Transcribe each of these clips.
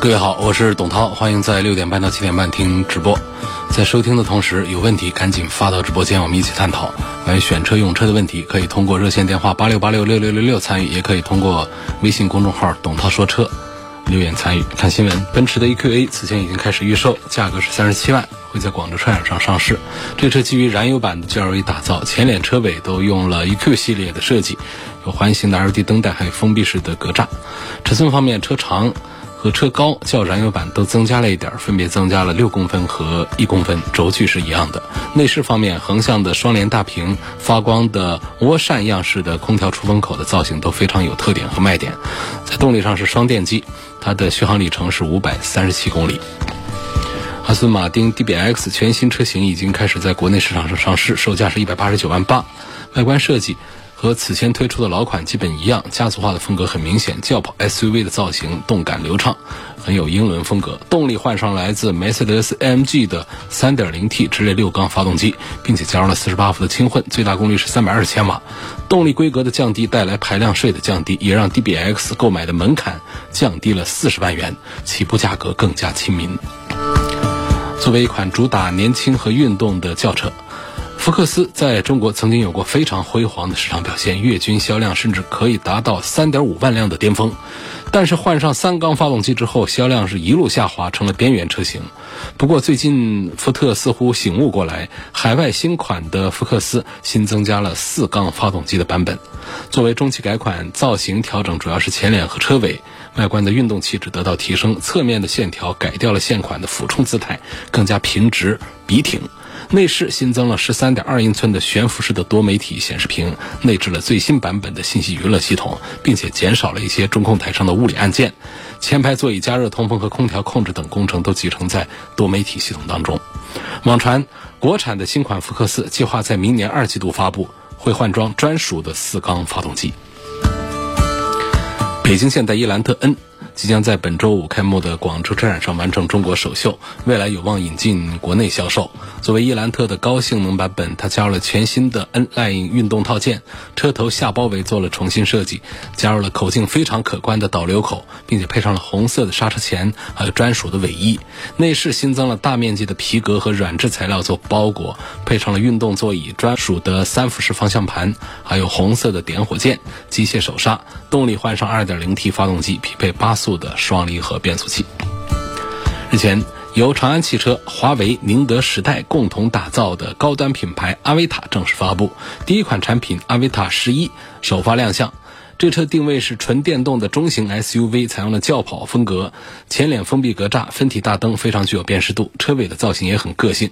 各位好，我是董涛，欢迎在六点半到七点半听直播。在收听的同时，有问题赶紧发到直播间，我们一起探讨。关于选车用车的问题，可以通过热线电话八六八六六六六六参与，也可以通过微信公众号“董涛说车”留言参与。看新闻，奔驰的 EQA 此前已经开始预售，价格是三十七万，会在广州车展上上市。这车基于燃油版的 GLA 打造，前脸车尾都用了 EQ 系列的设计，有环形的 LED 灯带，还有封闭式的格栅。尺寸方面，车长。和车高较燃油版都增加了一点，分别增加了六公分和一公分，轴距是一样的。内饰方面，横向的双联大屏、发光的涡扇样式的空调出风口的造型都非常有特点和卖点。在动力上是双电机，它的续航里程是五百三十七公里。阿斯顿马丁 DBX 全新车型已经开始在国内市场上上市，售价是一百八十九万八，外观设计。和此前推出的老款基本一样，家族化的风格很明显，轿跑 SUV 的造型动感流畅，很有英伦风格。动力换上来自梅赛德斯 AMG 的 3.0T 直列六缸发动机，并且加入了48伏的轻混，最大功率是320千瓦。动力规格的降低带来排量税的降低，也让 DBX 购买的门槛降低了40万元，起步价格更加亲民。作为一款主打年轻和运动的轿车。福克斯在中国曾经有过非常辉煌的市场表现，月均销量甚至可以达到三点五万辆的巅峰。但是换上三缸发动机之后，销量是一路下滑，成了边缘车型。不过最近福特似乎醒悟过来，海外新款的福克斯新增加了四缸发动机的版本。作为中期改款，造型调整主要是前脸和车尾，外观的运动气质得到提升，侧面的线条改掉了现款的俯冲姿态，更加平直笔挺。内饰新增了十三点二英寸的悬浮式的多媒体显示屏，内置了最新版本的信息娱乐系统，并且减少了一些中控台上的物理按键。前排座椅加热、通风和空调控制等工程都集成在多媒体系统当中。网传国产的新款福克斯计划在明年二季度发布，会换装专属的四缸发动机。北京现代伊兰特 N。即将在本周五开幕的广州车展上完成中国首秀，未来有望引进国内销售。作为伊兰特的高性能版本，它加入了全新的 N Line 运动套件，车头下包围做了重新设计，加入了口径非常可观的导流口，并且配上了红色的刹车钳，还有专属的尾翼。内饰新增了大面积的皮革和软质材料做包裹，配上了运动座椅、专属的三辐式方向盘，还有红色的点火键、机械手刹。动力换上 2.0T 发动机，匹配八速。的双离合变速器。日前，由长安汽车、华为、宁德时代共同打造的高端品牌阿维塔正式发布，第一款产品阿维塔十一首发亮相。这车定位是纯电动的中型 SUV，采用了轿跑风格，前脸封闭格栅、分体大灯非常具有辨识度，车尾的造型也很个性。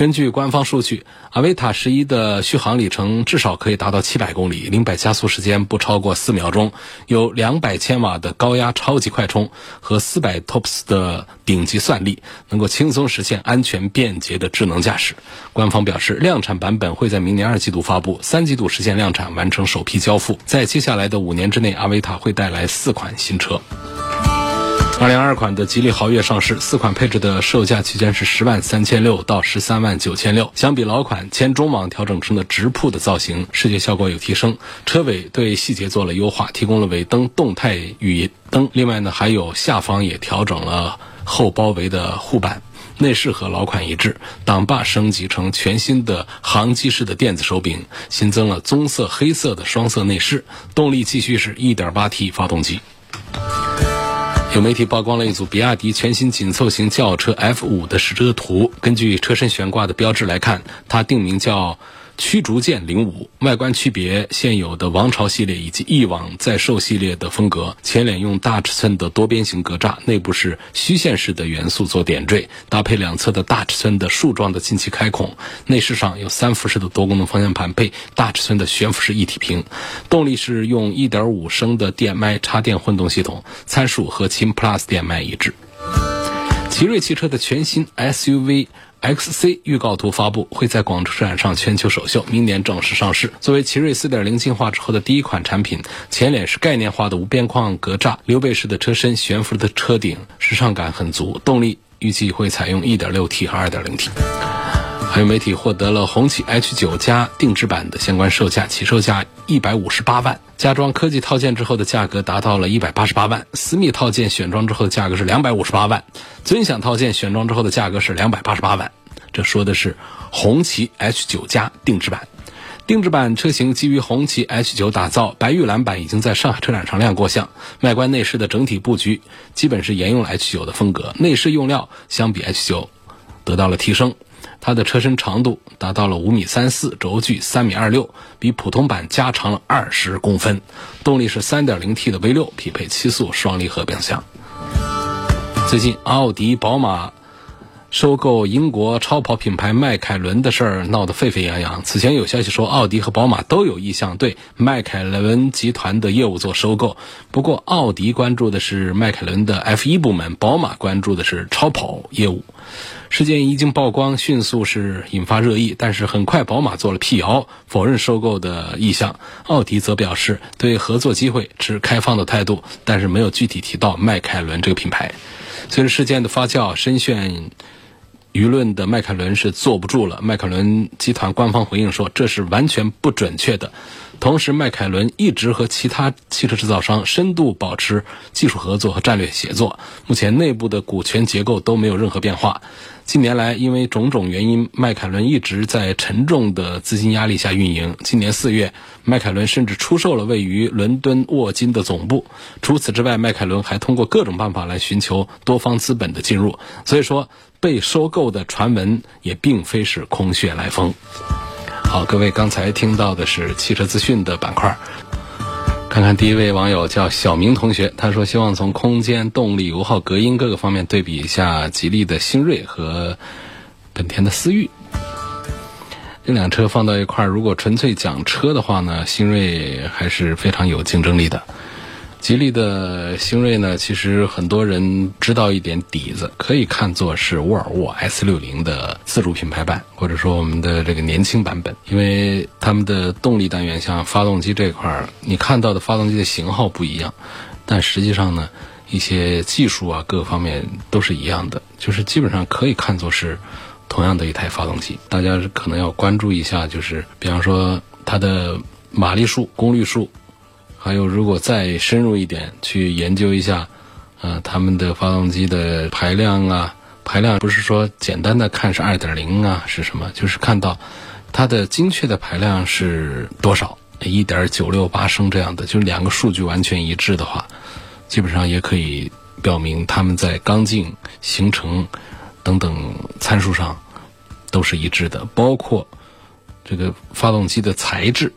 根据官方数据，阿维塔十一的续航里程至少可以达到七百公里，零百加速时间不超过四秒钟，有两百千瓦的高压超级快充和四百 TOPS 的顶级算力，能够轻松实现安全便捷的智能驾驶。官方表示，量产版本会在明年二季度发布，三季度实现量产，完成首批交付。在接下来的五年之内，阿维塔会带来四款新车。二零二二款的吉利豪越上市，四款配置的售价区间是十万三千六到十三万九千六。相比老款，前中网调整成了直瀑的造型，视觉效果有提升。车尾对细节做了优化，提供了尾灯动态语音灯。另外呢，还有下方也调整了后包围的护板。内饰和老款一致，挡把升级成全新的航机式的电子手柄，新增了棕色、黑色的双色内饰。动力继续是一点八 T 发动机。有媒体曝光了一组比亚迪全新紧凑型轿车 F 五的实车图。根据车身悬挂的标志来看，它定名叫。驱逐舰零五外观区别现有的王朝系列以及翼往在售系列的风格，前脸用大尺寸的多边形格栅，内部是虚线式的元素做点缀，搭配两侧的大尺寸的竖状的进气开孔。内饰上有三辐式的多功能方向盘配大尺寸的悬浮式一体屏。动力是用1.5升的电麦插电混动系统，参数和秦 Plus 电麦一致。奇瑞汽车的全新 SUV。XC 预告图发布，会在广州车展上全球首秀，明年正式上市。作为奇瑞4.0进化之后的第一款产品，前脸是概念化的无边框格栅，溜背式的车身，悬浮的车顶，时尚感很足。动力预计会采用 1.6T 和 2.0T。还有媒体获得了红旗 H9 加定制版的相关售价，起售价158万，加装科技套件之后的价格达到了188万，私密套件选装之后的价格是258万，尊享套件选装之后的价格是288万。这说的是红旗 H9 加定制版，定制版车型基于红旗 H9 打造，白玉蓝版已经在上海车展上亮过相。外观内饰的整体布局基本是沿用了 H9 的风格，内饰用料相比 H9 得到了提升。它的车身长度达到了五米三四，轴距三米二六，比普通版加长了二十公分。动力是三点零 T 的 V 六，匹配七速双离合变速箱。最近，奥迪、宝马收购英国超跑品牌迈凯伦的事儿闹得沸沸扬扬。此前有消息说，奥迪和宝马都有意向对迈凯伦集团的业务做收购。不过，奥迪关注的是迈凯伦的 F 一部门，宝马关注的是超跑业务。事件一经曝光，迅速是引发热议。但是很快，宝马做了辟谣，否认收购的意向。奥迪则表示对合作机会持开放的态度，但是没有具体提到迈凯伦这个品牌。随着事件的发酵，深陷舆论的迈凯伦是坐不住了。迈凯伦集团官方回应说，这是完全不准确的。同时，迈凯伦一直和其他汽车制造商深度保持技术合作和战略协作。目前内部的股权结构都没有任何变化。近年来，因为种种原因，迈凯伦一直在沉重的资金压力下运营。今年四月，迈凯伦甚至出售了位于伦敦沃金的总部。除此之外，迈凯伦还通过各种办法来寻求多方资本的进入。所以说，被收购的传闻也并非是空穴来风。好，各位，刚才听到的是汽车资讯的板块。看看第一位网友叫小明同学，他说希望从空间、动力、油耗、隔音各个方面对比一下吉利的星瑞和本田的思域。这辆车放到一块儿，如果纯粹讲车的话呢，新锐还是非常有竞争力的。吉利的星瑞呢，其实很多人知道一点底子，可以看作是沃尔沃 S60 的自主品牌版，或者说我们的这个年轻版本。因为他们的动力单元，像发动机这块儿，你看到的发动机的型号不一样，但实际上呢，一些技术啊，各个方面都是一样的，就是基本上可以看作是同样的一台发动机。大家可能要关注一下，就是比方说它的马力数、功率数。还有，如果再深入一点去研究一下，呃，他们的发动机的排量啊，排量不是说简单的看是二点零啊，是什么？就是看到它的精确的排量是多少，一点九六八升这样的，就两个数据完全一致的话，基本上也可以表明他们在刚劲、行程等等参数上都是一致的，包括这个发动机的材质。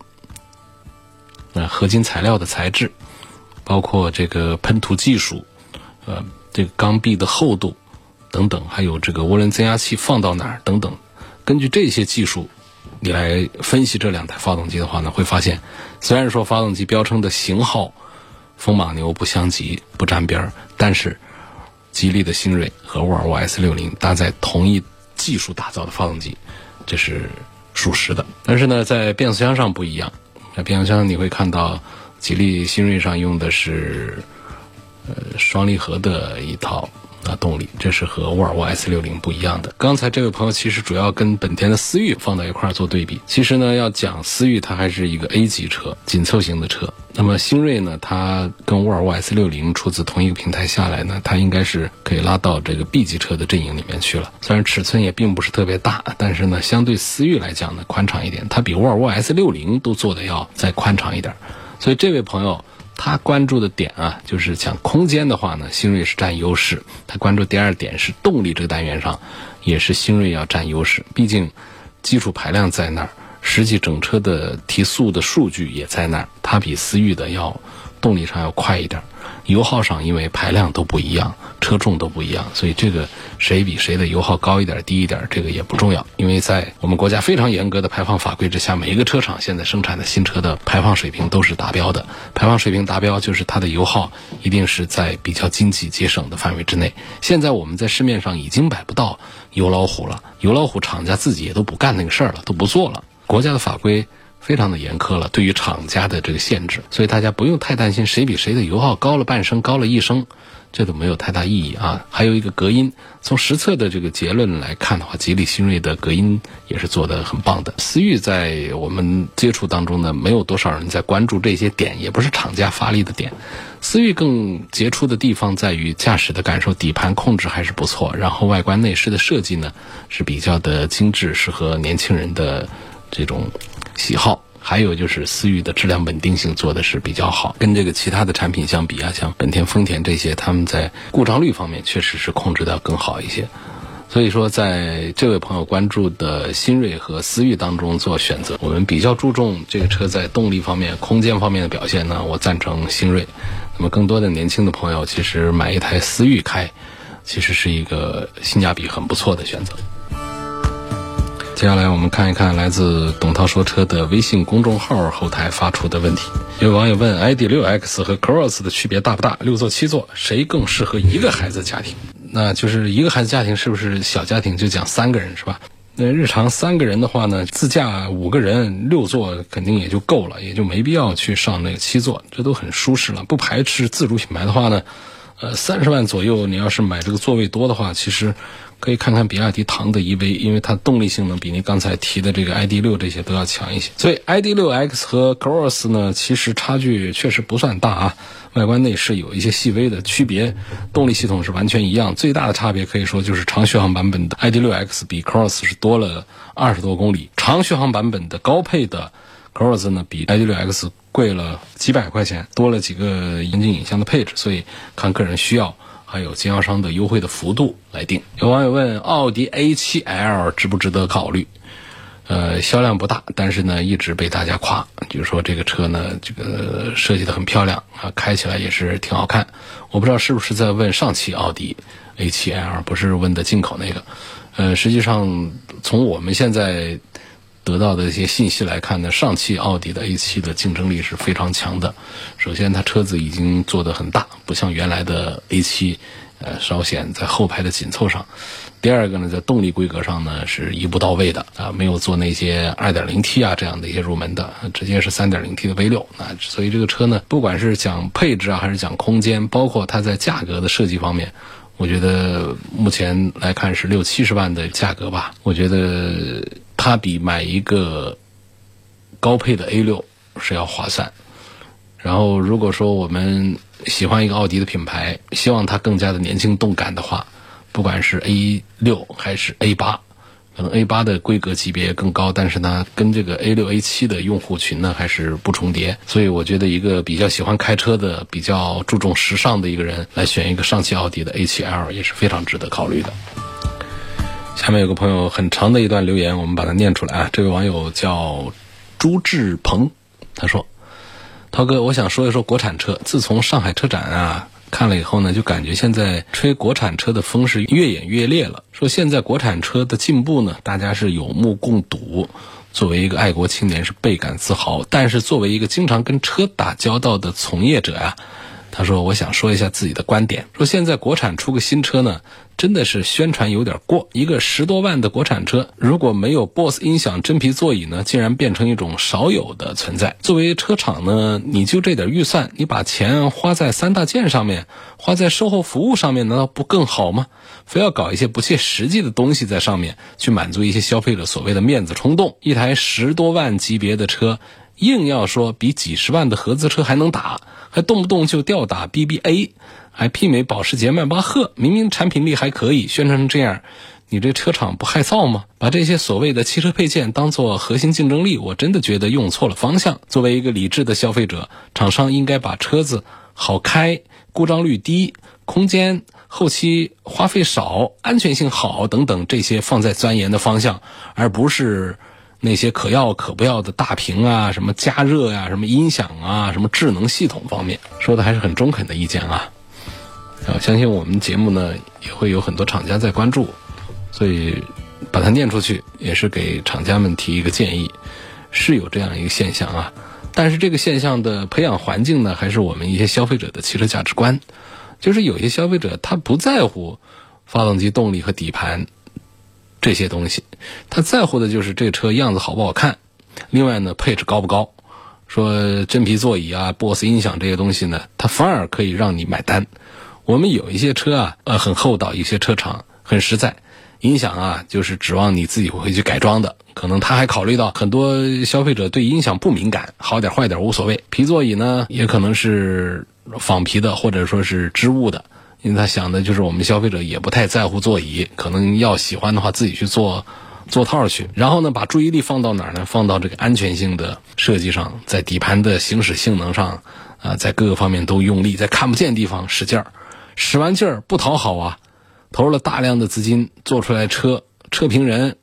呃，合金材料的材质，包括这个喷涂技术，呃，这个钢壁的厚度等等，还有这个涡轮增压器放到哪儿等等，根据这些技术，你来分析这两台发动机的话呢，会发现，虽然说发动机标称的型号风马牛不相及，不沾边儿，但是吉利的星瑞和沃尔沃 S60 搭载同一技术打造的发动机，这是属实的。但是呢，在变速箱上不一样。那变速箱你会看到，吉利新锐上用的是呃双离合的一套。啊动力，这是和沃尔沃 S60 不一样的。刚才这位朋友其实主要跟本田的思域放到一块儿做对比。其实呢，要讲思域，它还是一个 A 级车，紧凑型的车。那么新锐呢，它跟沃尔沃 S60 出自同一个平台下来呢，它应该是可以拉到这个 B 级车的阵营里面去了。虽然尺寸也并不是特别大，但是呢，相对思域来讲呢，宽敞一点。它比沃尔沃 S60 都做的要再宽敞一点。所以这位朋友他关注的点啊，就是讲空间的话呢，新锐是占优势。他关注第二点是动力这个单元上，也是新锐要占优势。毕竟基础排量在那儿。实际整车的提速的数据也在那儿，它比思域的要动力上要快一点，油耗上因为排量都不一样，车重都不一样，所以这个谁比谁的油耗高一点、低一点，这个也不重要。因为在我们国家非常严格的排放法规之下，每一个车厂现在生产的新车的排放水平都是达标的。排放水平达标，就是它的油耗一定是在比较经济节省的范围之内。现在我们在市面上已经买不到油老虎了，油老虎厂家自己也都不干那个事儿了，都不做了。国家的法规。非常的严苛了，对于厂家的这个限制，所以大家不用太担心谁比谁的油耗高了半升、高了一升，这都没有太大意义啊。还有一个隔音，从实测的这个结论来看的话，吉利新锐的隔音也是做的很棒的。思域在我们接触当中呢，没有多少人在关注这些点，也不是厂家发力的点。思域更杰出的地方在于驾驶的感受，底盘控制还是不错，然后外观内饰的设计呢是比较的精致，适合年轻人的这种。喜好，还有就是思域的质量稳定性做的是比较好，跟这个其他的产品相比啊，像本田、丰田这些，他们在故障率方面确实是控制的更好一些。所以说，在这位朋友关注的新锐和思域当中做选择，我们比较注重这个车在动力方面、空间方面的表现呢，我赞成新锐。那么，更多的年轻的朋友其实买一台思域开，其实是一个性价比很不错的选择。接下来我们看一看来自董涛说车的微信公众号后台发出的问题。有网友问：ID.6X 和 Cross 的区别大不大？六座、七座，谁更适合一个孩子家庭？那就是一个孩子家庭，是不是小家庭就讲三个人是吧？那日常三个人的话呢，自驾五个人，六座肯定也就够了，也就没必要去上那个七座，这都很舒适了。不排斥自主品牌的话呢，呃，三十万左右，你要是买这个座位多的话，其实。可以看看比亚迪唐的 EV，因为它动力性能比您刚才提的这个 ID.6 这些都要强一些。所以 ID.6X 和 Cross 呢，其实差距确实不算大啊，外观内饰有一些细微的区别，动力系统是完全一样。最大的差别可以说就是长续航版本的 ID.6X 比 Cross 是多了二十多公里，长续航版本的高配的 Cross 呢比 ID.6X 贵了几百块钱，多了几个液晶影像的配置，所以看个人需要。还有经销商的优惠的幅度来定。有网友问：奥迪 A7L 值不值得考虑？呃，销量不大，但是呢，一直被大家夸，就是说这个车呢，这个设计的很漂亮啊，开起来也是挺好看。我不知道是不是在问上汽奥迪 A7L，不是问的进口那个。呃，实际上从我们现在。得到的一些信息来看呢，上汽奥迪的 A7 的竞争力是非常强的。首先，它车子已经做得很大，不像原来的 A7，呃，稍显在后排的紧凑上。第二个呢，在动力规格上呢是一步到位的啊，没有做那些 2.0T 啊这样的一些入门的，直接是 3.0T 的 V6 啊。所以这个车呢，不管是讲配置啊，还是讲空间，包括它在价格的设计方面，我觉得目前来看是六七十万的价格吧。我觉得。它比买一个高配的 A 六是要划算。然后，如果说我们喜欢一个奥迪的品牌，希望它更加的年轻动感的话，不管是 A 六还是 A 八，可能 A 八的规格级别更高，但是呢，跟这个 A 六 A 七的用户群呢还是不重叠。所以，我觉得一个比较喜欢开车的、比较注重时尚的一个人来选一个上汽奥迪的 A 七 L 也是非常值得考虑的。下面有个朋友很长的一段留言，我们把它念出来啊。这位网友叫朱志鹏，他说：“涛哥，我想说一说国产车。自从上海车展啊看了以后呢，就感觉现在吹国产车的风是越演越烈了。说现在国产车的进步呢，大家是有目共睹。作为一个爱国青年是倍感自豪，但是作为一个经常跟车打交道的从业者呀。”他说：“我想说一下自己的观点。说现在国产出个新车呢，真的是宣传有点过。一个十多万的国产车，如果没有 BOSS 音响、真皮座椅呢，竟然变成一种少有的存在。作为车厂呢，你就这点预算，你把钱花在三大件上面，花在售后服务上面，难道不更好吗？非要搞一些不切实际的东西在上面，去满足一些消费者所谓的面子冲动。一台十多万级别的车，硬要说比几十万的合资车还能打。”还动不动就吊打 BBA，还媲美保时捷迈巴赫，明明产品力还可以，宣传成这样，你这车厂不害臊吗？把这些所谓的汽车配件当做核心竞争力，我真的觉得用错了方向。作为一个理智的消费者，厂商应该把车子好开、故障率低、空间、后期花费少、安全性好等等这些放在钻研的方向，而不是。那些可要可不要的大屏啊，什么加热呀，什么音响啊，什么智能系统方面，说的还是很中肯的意见啊。我相信我们节目呢也会有很多厂家在关注，所以把它念出去也是给厂家们提一个建议，是有这样一个现象啊。但是这个现象的培养环境呢，还是我们一些消费者的汽车价值观，就是有些消费者他不在乎发动机动力和底盘这些东西，他在乎的就是这车样子好不好看，另外呢配置高不高。说真皮座椅啊，BOSS 音响这些东西呢，它反而可以让你买单。我们有一些车啊，呃，很厚道，一些车厂很实在，音响啊，就是指望你自己回去改装的。可能他还考虑到很多消费者对音响不敏感，好点坏点无所谓。皮座椅呢，也可能是仿皮的，或者说是织物的，因为他想的就是我们消费者也不太在乎座椅，可能要喜欢的话自己去做。座套去，然后呢，把注意力放到哪儿呢？放到这个安全性的设计上，在底盘的行驶性能上，啊，在各个方面都用力，在看不见地方使劲儿，使完劲儿不讨好啊，投入了大量的资金做出来车，车评人、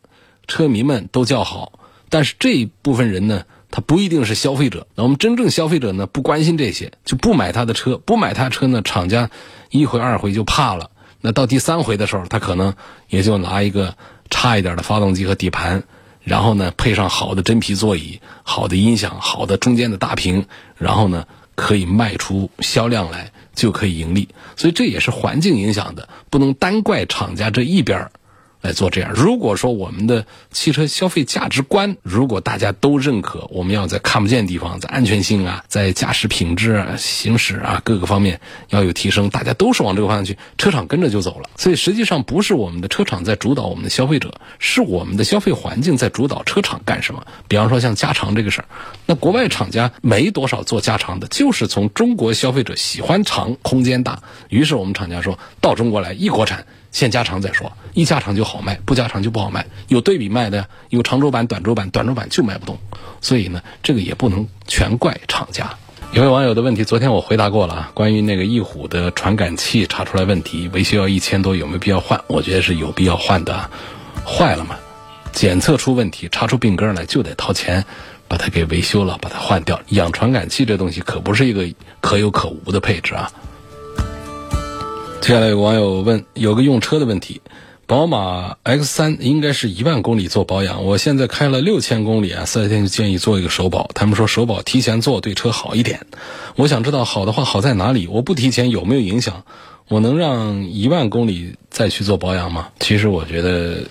车迷们都叫好，但是这一部分人呢，他不一定是消费者。那我们真正消费者呢，不关心这些，就不买他的车，不买他车呢，厂家一回二回就怕了，那到第三回的时候，他可能也就拿一个。差一点的发动机和底盘，然后呢配上好的真皮座椅、好的音响、好的中间的大屏，然后呢可以卖出销量来，就可以盈利。所以这也是环境影响的，不能单怪厂家这一边儿。来做这样。如果说我们的汽车消费价值观，如果大家都认可，我们要在看不见地方，在安全性啊，在驾驶品质啊、行驶啊各个方面要有提升，大家都是往这个方向去，车厂跟着就走了。所以实际上不是我们的车厂在主导我们的消费者，是我们的消费环境在主导车厂干什么。比方说像加长这个事儿，那国外厂家没多少做加长的，就是从中国消费者喜欢长、空间大，于是我们厂家说到中国来一国产。先加长再说，一加长就好卖，不加长就不好卖。有对比卖的呀，有长轴版、短轴版，短轴版就卖不动。所以呢，这个也不能全怪厂家。有位网友的问题，昨天我回答过了啊，关于那个翼虎的传感器查出来问题，维修要一千多，有没有必要换？我觉得是有必要换的。坏了嘛，检测出问题，查出病根来，就得掏钱把它给维修了，把它换掉。养传感器这东西可不是一个可有可无的配置啊。接下来有网友问，有个用车的问题，宝马 X 三应该是一万公里做保养，我现在开了六千公里啊，四 S 店就建议做一个首保，他们说首保提前做对车好一点，我想知道好的话好在哪里？我不提前有没有影响？我能让一万公里再去做保养吗？其实我觉得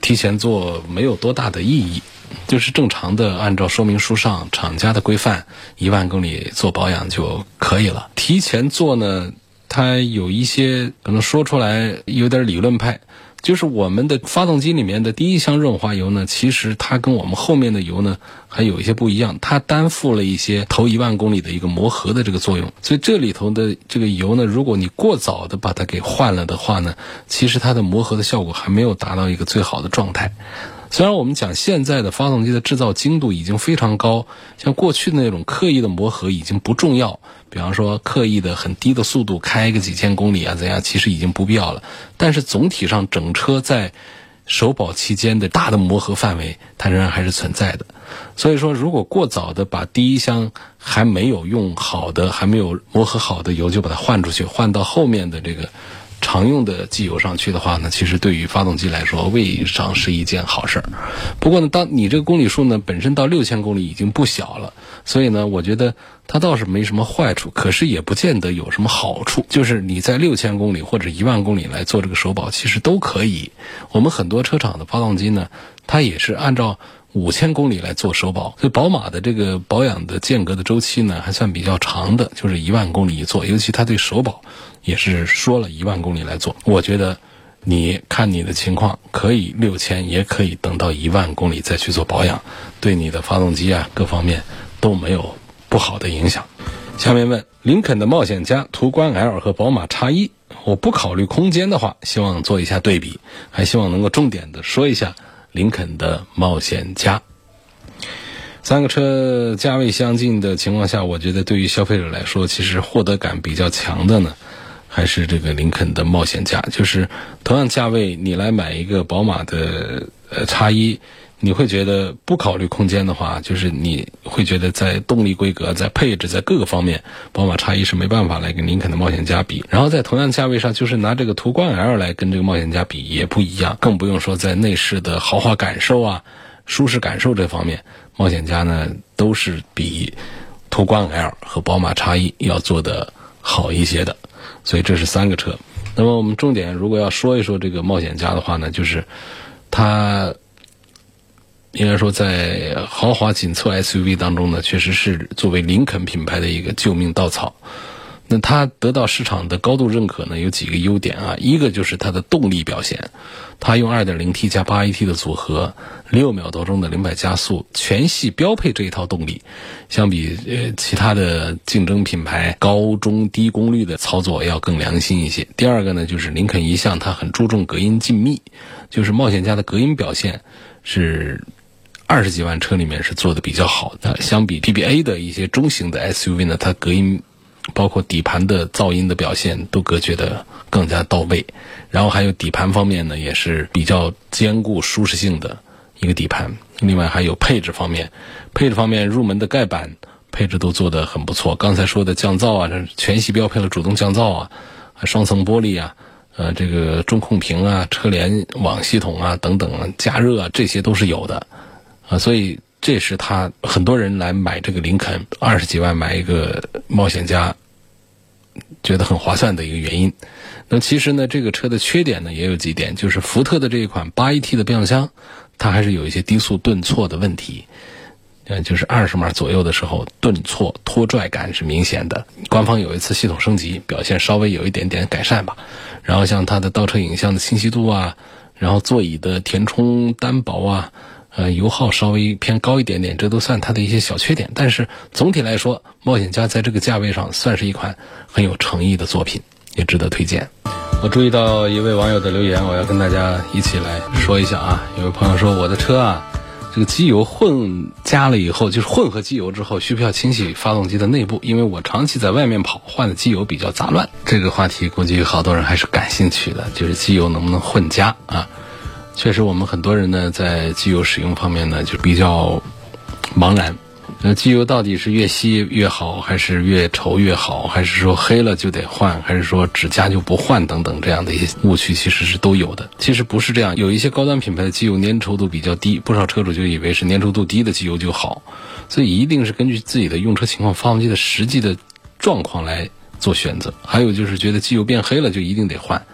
提前做没有多大的意义，就是正常的按照说明书上厂家的规范，一万公里做保养就可以了。提前做呢？它有一些可能说出来有点理论派，就是我们的发动机里面的第一箱润滑油呢，其实它跟我们后面的油呢还有一些不一样，它担负了一些头一万公里的一个磨合的这个作用，所以这里头的这个油呢，如果你过早的把它给换了的话呢，其实它的磨合的效果还没有达到一个最好的状态。虽然我们讲现在的发动机的制造精度已经非常高，像过去的那种刻意的磨合已经不重要。比方说刻意的很低的速度开个几千公里啊怎样，其实已经不必要了。但是总体上整车在首保期间的大的磨合范围，它仍然还是存在的。所以说，如果过早的把第一箱还没有用好的、还没有磨合好的油就把它换出去，换到后面的这个。常用的机油上去的话呢，其实对于发动机来说未尝是一件好事儿。不过呢，当你这个公里数呢本身到六千公里已经不小了，所以呢，我觉得它倒是没什么坏处，可是也不见得有什么好处。就是你在六千公里或者一万公里来做这个首保，其实都可以。我们很多车厂的发动机呢，它也是按照五千公里来做首保，所以宝马的这个保养的间隔的周期呢还算比较长的，就是一万公里一做，尤其它对首保。也是说了一万公里来做，我觉得，你看你的情况，可以六千，也可以等到一万公里再去做保养，对你的发动机啊各方面都没有不好的影响。下面问林肯的冒险家、途观 L 和宝马叉一，我不考虑空间的话，希望做一下对比，还希望能够重点的说一下林肯的冒险家。三个车价位相近的情况下，我觉得对于消费者来说，其实获得感比较强的呢。还是这个林肯的冒险家，就是同样价位，你来买一个宝马的呃叉一，你会觉得不考虑空间的话，就是你会觉得在动力规格、在配置、在各个方面，宝马叉一是没办法来跟林肯的冒险家比。然后在同样价位上，就是拿这个途观 L 来跟这个冒险家比也不一样，更不用说在内饰的豪华感受啊、舒适感受这方面，冒险家呢都是比途观 L 和宝马叉一要做的好一些的。所以这是三个车。那么我们重点如果要说一说这个冒险家的话呢，就是它应该说在豪华紧凑 SUV 当中呢，确实是作为林肯品牌的一个救命稻草。那它得到市场的高度认可呢，有几个优点啊。一个就是它的动力表现，它用 2.0T 加 8AT 的组合，六秒多钟的零百加速，全系标配这一套动力。相比呃其他的竞争品牌，高中低功率的操作要更良心一些。第二个呢，就是林肯一向它很注重隔音静谧，就是冒险家的隔音表现是二十几万车里面是做的比较好的。相比 PBA 的一些中型的 SUV 呢，它隔音。包括底盘的噪音的表现都隔绝的更加到位，然后还有底盘方面呢，也是比较坚固、舒适性的一个底盘。另外还有配置方面，配置方面入门的盖板配置都做得很不错。刚才说的降噪啊，这全系标配了主动降噪啊，双层玻璃啊，呃，这个中控屏啊，车联网系统啊等等啊，加热啊，这些都是有的啊，所以。这是他很多人来买这个林肯二十几万买一个冒险家，觉得很划算的一个原因。那其实呢，这个车的缺点呢也有几点，就是福特的这一款八 AT 的变速箱，它还是有一些低速顿挫的问题。嗯，就是二十码左右的时候顿挫拖拽感是明显的。官方有一次系统升级，表现稍微有一点点改善吧。然后像它的倒车影像的清晰度啊，然后座椅的填充单薄啊。呃，油耗稍微偏高一点点，这都算它的一些小缺点。但是总体来说，冒险家在这个价位上算是一款很有诚意的作品，也值得推荐。我注意到一位网友的留言，我要跟大家一起来说一下啊。有位朋友说，我的车啊，这个机油混加了以后，就是混合机油之后，需不需要清洗发动机的内部？因为我长期在外面跑，换的机油比较杂乱。这个话题估计好多人还是感兴趣的，就是机油能不能混加啊？确实，我们很多人呢，在机油使用方面呢，就比较茫然。那机油到底是越稀越好，还是越稠越好，还是说黑了就得换，还是说只加就不换等等这样的一些误区，其实是都有的。其实不是这样，有一些高端品牌的机油粘稠度比较低，不少车主就以为是粘稠度低的机油就好，所以一定是根据自己的用车情况、发动机的实际的状况来做选择。还有就是觉得机油变黑了就一定得换。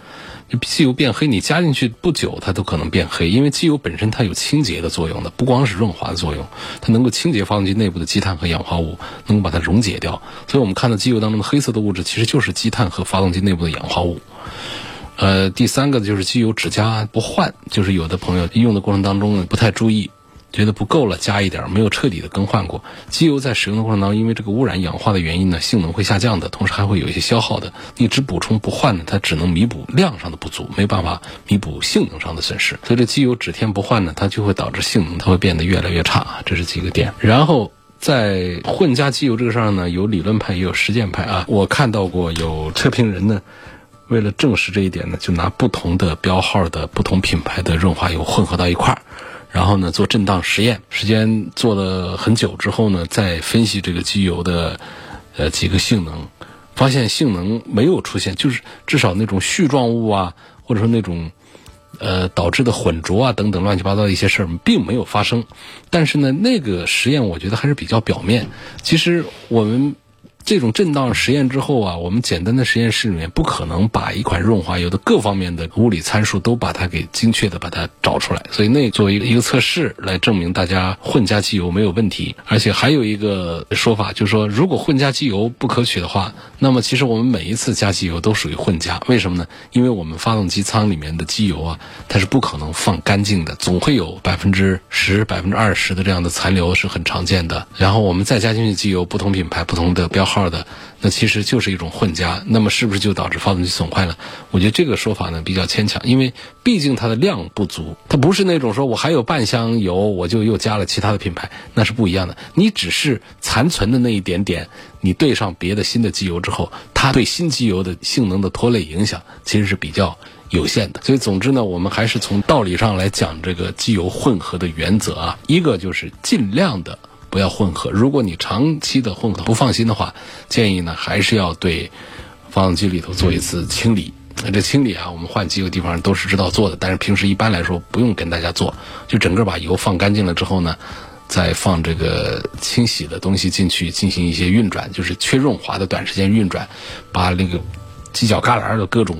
机油变黑，你加进去不久，它都可能变黑，因为机油本身它有清洁的作用的，不光是润滑的作用，它能够清洁发动机内部的积碳和氧化物，能够把它溶解掉。所以我们看到机油当中的黑色的物质，其实就是积碳和发动机内部的氧化物。呃，第三个就是机油只加不换，就是有的朋友用的过程当中呢不太注意。觉得不够了，加一点，没有彻底的更换过。机油在使用的过程当中，因为这个污染氧化的原因呢，性能会下降的，同时还会有一些消耗的。你只补充不换呢，它只能弥补量上的不足，没办法弥补性能上的损失。所以这机油只添不换呢，它就会导致性能它会变得越来越差啊。这是几个点。然后在混加机油这个上呢，有理论派也有实践派啊。我看到过有测评人呢，为了证实这一点呢，就拿不同的标号的不同品牌的润滑油混合到一块儿。然后呢，做震荡实验，时间做了很久之后呢，再分析这个机油的呃几个性能，发现性能没有出现，就是至少那种絮状物啊，或者说那种呃导致的混浊啊等等乱七八糟的一些事儿，并没有发生。但是呢，那个实验我觉得还是比较表面。其实我们。这种震荡实验之后啊，我们简单的实验室里面不可能把一款润滑油的各方面的物理参数都把它给精确的把它找出来，所以那作为一个测试来证明大家混加机油没有问题。而且还有一个说法，就是说如果混加机油不可取的话，那么其实我们每一次加机油都属于混加。为什么呢？因为我们发动机舱里面的机油啊，它是不可能放干净的，总会有百分之十、百分之二十的这样的残留是很常见的。然后我们再加进去机油，不同品牌、不同的标号。号的，那其实就是一种混加，那么是不是就导致发动机损坏了？我觉得这个说法呢比较牵强，因为毕竟它的量不足，它不是那种说我还有半箱油，我就又加了其他的品牌，那是不一样的。你只是残存的那一点点，你对上别的新的机油之后，它对新机油的性能的拖累影响其实是比较有限的。所以总之呢，我们还是从道理上来讲这个机油混合的原则啊，一个就是尽量的不要混合。如果你长期的混合不放心的话，建议呢还是要对发动机里头做一次清理。那这清理啊，我们换机油地方都是知道做的，但是平时一般来说不用跟大家做，就整个把油放干净了之后呢。再放这个清洗的东西进去进行一些运转，就是缺润滑的短时间运转，把那个犄角旮旯的各种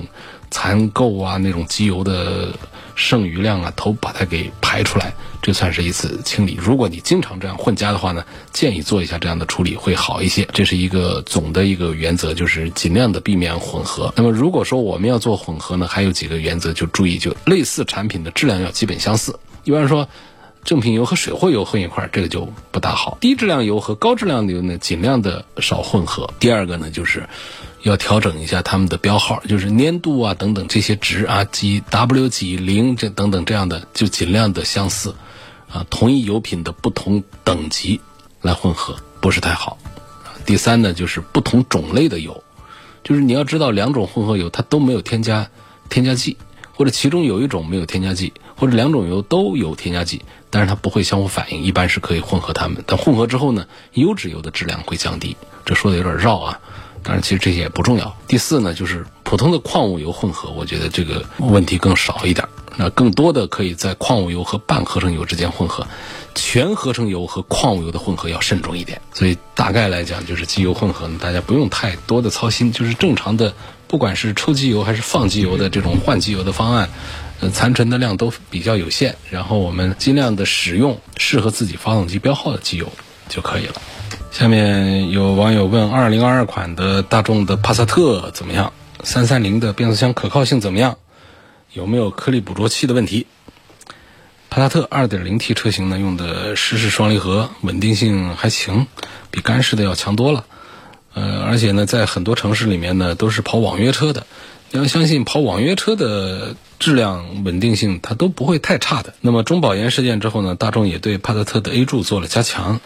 残垢啊、那种机油的剩余量啊，都把它给排出来，这算是一次清理。如果你经常这样混加的话呢，建议做一下这样的处理会好一些。这是一个总的一个原则，就是尽量的避免混合。那么如果说我们要做混合呢，还有几个原则就注意，就类似产品的质量要基本相似。一般说。正品油和水货油混一块儿，这个就不大好。低质量油和高质量油呢，尽量的少混合。第二个呢，就是要调整一下它们的标号，就是粘度啊等等这些值啊，几 W 几零这等等这样的，就尽量的相似啊。同一油品的不同等级来混合不是太好。第三呢，就是不同种类的油，就是你要知道两种混合油它都没有添加添加剂，或者其中有一种没有添加剂，或者两种油都有添加剂。但是它不会相互反应，一般是可以混合它们。但混合之后呢，优质油的质量会降低。这说的有点绕啊，当然其实这些也不重要。第四呢，就是普通的矿物油混合，我觉得这个问题更少一点。那更多的可以在矿物油和半合成油之间混合，全合成油和矿物油的混合要慎重一点。所以大概来讲，就是机油混合呢，大家不用太多的操心，就是正常的，不管是抽机油还是放机油的这种换机油的方案。呃残存的量都比较有限，然后我们尽量的使用适合自己发动机标号的机油就可以了。下面有网友问：二零二二款的大众的帕萨特怎么样？三三零的变速箱可靠性怎么样？有没有颗粒捕捉器的问题？帕萨特二点零 T 车型呢，用的湿式双离合，稳定性还行，比干式的要强多了。呃，而且呢，在很多城市里面呢，都是跑网约车的。你要相信跑网约车的质量稳定性，它都不会太差的。那么中保研事件之后呢，大众也对帕萨特的 A 柱做了加强。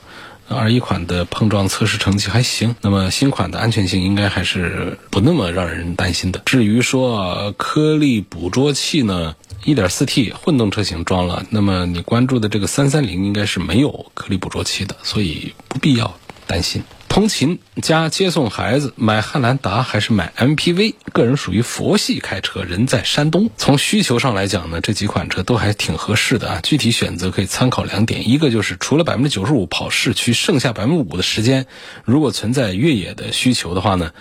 二一款的碰撞测试成绩还行，那么新款的安全性应该还是不那么让人担心的。至于说颗粒捕捉器呢，1.4T 混动车型装了，那么你关注的这个330应该是没有颗粒捕捉器的，所以不必要担心。通勤加接送孩子，买汉兰达还是买 MPV？个人属于佛系开车，人在山东。从需求上来讲呢，这几款车都还挺合适的啊。具体选择可以参考两点：一个就是除了百分之九十五跑市区，剩下百分之五的时间，如果存在越野的需求的话呢，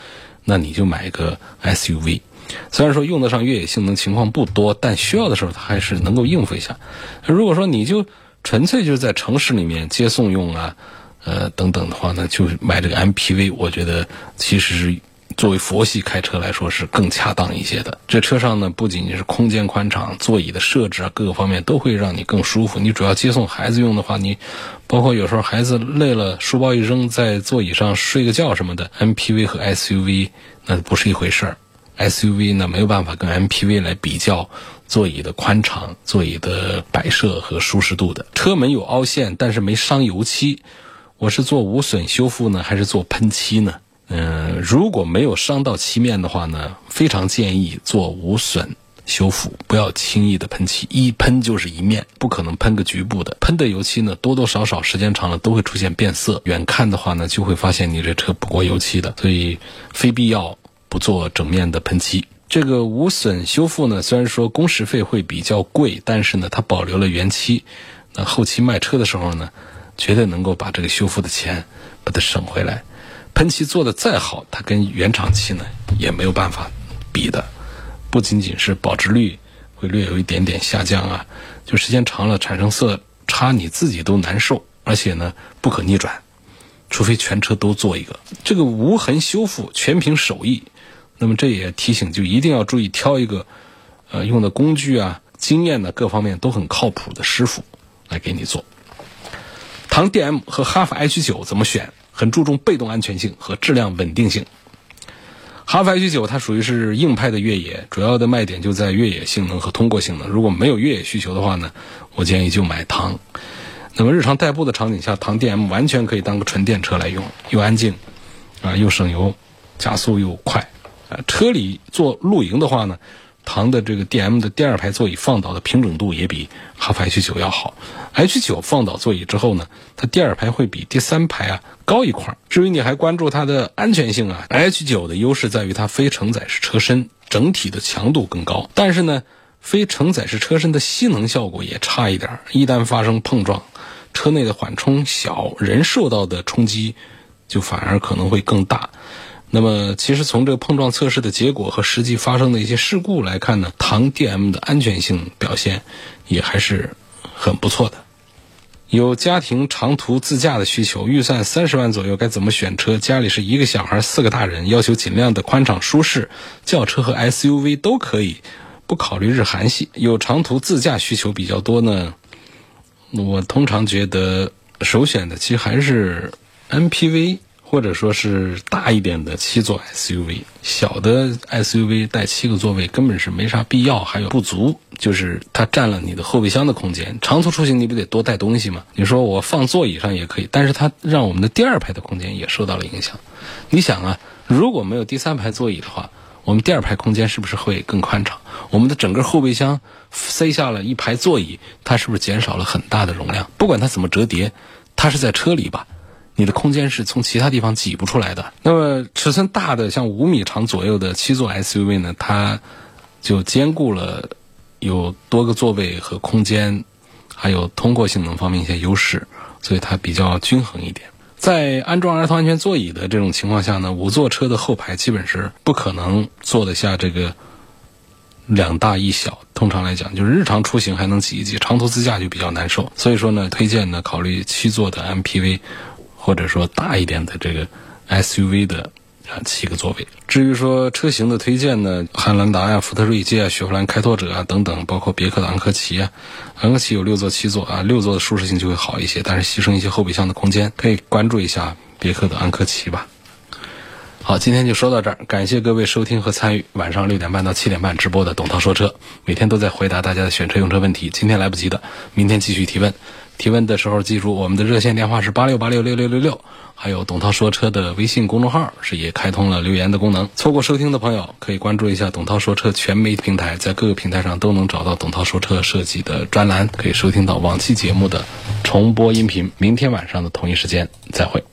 那你就买一个 SUV。虽然说用得上越野性能情况不多，但需要的时候它还是能够应付一下。如果说你就纯粹就是在城市里面接送用啊。呃，等等的话呢，就买这个 MPV，我觉得其实作为佛系开车来说是更恰当一些的。这车上呢，不仅仅是空间宽敞，座椅的设置啊，各个方面都会让你更舒服。你主要接送孩子用的话，你包括有时候孩子累了，书包一扔在座椅上睡个觉什么的，MPV 和 SUV 那不是一回事儿。SUV 呢没有办法跟 MPV 来比较座椅的宽敞、座椅的摆设和舒适度的。车门有凹陷，但是没伤油漆。我是做无损修复呢，还是做喷漆呢？嗯，如果没有伤到漆面的话呢，非常建议做无损修复，不要轻易的喷漆。一喷就是一面，不可能喷个局部的。喷的油漆呢，多多少少时间长了都会出现变色。远看的话呢，就会发现你这车不过油漆的，所以非必要不做整面的喷漆。这个无损修复呢，虽然说工时费会比较贵，但是呢，它保留了原漆。那后期卖车的时候呢？绝对能够把这个修复的钱把它省回来。喷漆做的再好，它跟原厂漆呢也没有办法比的。不仅仅是保值率会略有一点点下降啊，就时间长了产生色差，你自己都难受。而且呢不可逆转，除非全车都做一个这个无痕修复，全凭手艺。那么这也提醒，就一定要注意挑一个呃用的工具啊、经验呢各方面都很靠谱的师傅来给你做。唐 DM 和哈弗 H 九怎么选？很注重被动安全性和质量稳定性。哈弗 H 九它属于是硬派的越野，主要的卖点就在越野性能和通过性能。如果没有越野需求的话呢，我建议就买唐。那么日常代步的场景下，唐 DM 完全可以当个纯电车来用，又安静，啊又省油，加速又快。啊，车里做露营的话呢，唐的这个 DM 的第二排座椅放倒的平整度也比哈弗 H 九要好。H 九放倒座椅之后呢，它第二排会比第三排啊高一块。至于你还关注它的安全性啊，H 九的优势在于它非承载式车身，整体的强度更高。但是呢，非承载式车身的吸能效果也差一点，一旦发生碰撞，车内的缓冲小，人受到的冲击就反而可能会更大。那么，其实从这个碰撞测试的结果和实际发生的一些事故来看呢，唐 DM 的安全性表现也还是很不错的。有家庭长途自驾的需求，预算三十万左右，该怎么选车？家里是一个小孩，四个大人，要求尽量的宽敞舒适，轿车和 SUV 都可以，不考虑日韩系。有长途自驾需求比较多呢，我通常觉得首选的其实还是 MPV。或者说是大一点的七座 SUV，小的 SUV 带七个座位根本是没啥必要，还有不足，就是它占了你的后备箱的空间。长途出行你不得多带东西吗？你说我放座椅上也可以，但是它让我们的第二排的空间也受到了影响。你想啊，如果没有第三排座椅的话，我们第二排空间是不是会更宽敞？我们的整个后备箱塞下了一排座椅，它是不是减少了很大的容量？不管它怎么折叠，它是在车里吧？你的空间是从其他地方挤不出来的。那么尺寸大的，像五米长左右的七座 SUV 呢，它就兼顾了有多个座位和空间，还有通过性能方面一些优势，所以它比较均衡一点。在安装儿童安全座椅的这种情况下呢，五座车的后排基本是不可能坐得下这个两大一小。通常来讲，就是日常出行还能挤一挤，长途自驾就比较难受。所以说呢，推荐呢考虑七座的 MPV。或者说大一点的这个 SUV 的啊七个座位。至于说车型的推荐呢，汉兰达呀、福特锐界啊、雪佛兰开拓者啊等等，包括别克的昂科旗啊，昂科旗有六座、七座啊，六座的舒适性就会好一些，但是牺牲一些后备箱的空间，可以关注一下别克的昂科旗吧。好，今天就说到这儿，感谢各位收听和参与晚上六点半到七点半直播的董涛说车，每天都在回答大家的选车用车问题，今天来不及的，明天继续提问。提问的时候，记住我们的热线电话是八六八六六六六六，还有董涛说车的微信公众号是也开通了留言的功能。错过收听的朋友，可以关注一下董涛说车全媒体平台，在各个平台上都能找到董涛说车设计的专栏，可以收听到往期节目的重播音频。明天晚上的同一时间再会。